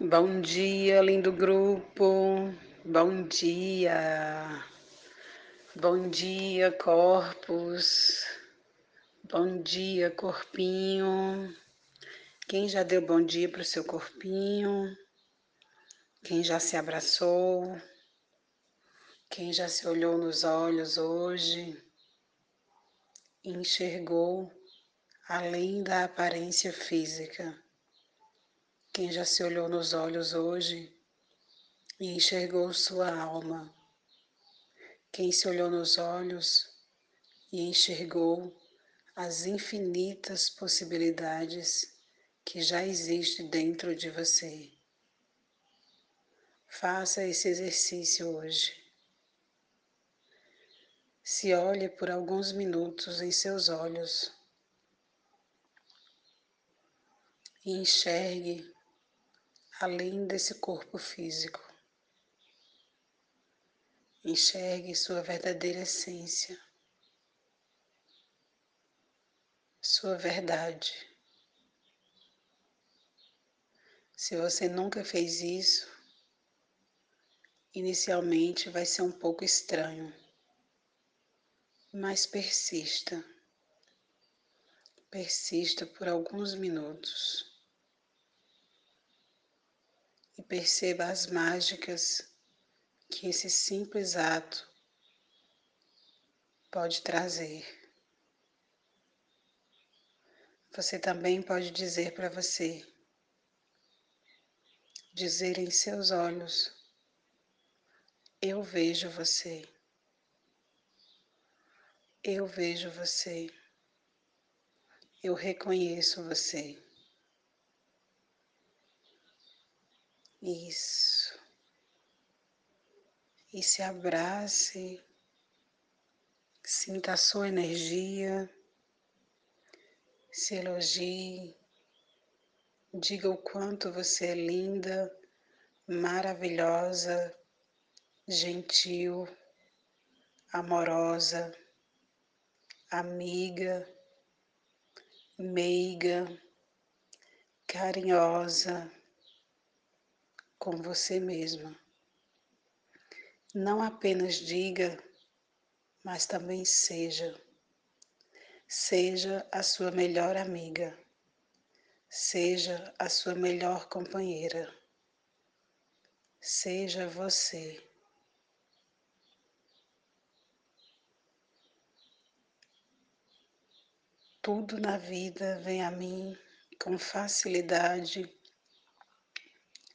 Bom dia, lindo grupo. Bom dia. Bom dia, corpos. Bom dia, corpinho. Quem já deu bom dia para o seu corpinho? Quem já se abraçou? Quem já se olhou nos olhos hoje? Enxergou além da aparência física? Quem já se olhou nos olhos hoje e enxergou sua alma? Quem se olhou nos olhos e enxergou as infinitas possibilidades que já existem dentro de você? Faça esse exercício hoje. Se olhe por alguns minutos em seus olhos e enxergue além desse corpo físico. Enxergue sua verdadeira essência, sua verdade. Se você nunca fez isso, inicialmente vai ser um pouco estranho, mas persista. Persista por alguns minutos e perceba as mágicas que esse simples ato pode trazer. Você também pode dizer para você, dizer em seus olhos: Eu vejo você. Eu vejo você. Eu reconheço você. Isso. E se abrace, sinta a sua energia, se elogie, diga o quanto você é linda, maravilhosa, gentil, amorosa, amiga, meiga, carinhosa com você mesma. Não apenas diga, mas também seja. Seja a sua melhor amiga. Seja a sua melhor companheira. Seja você. Tudo na vida vem a mim com facilidade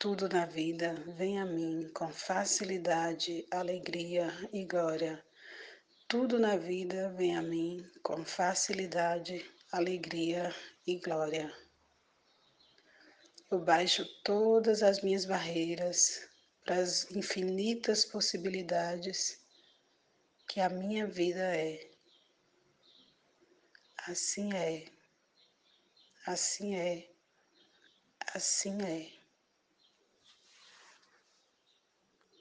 Tudo na vida vem a mim com facilidade, alegria e glória. Tudo na vida vem a mim com facilidade, alegria e glória. Eu baixo todas as minhas barreiras para as infinitas possibilidades que a minha vida é. Assim é, assim é, assim é.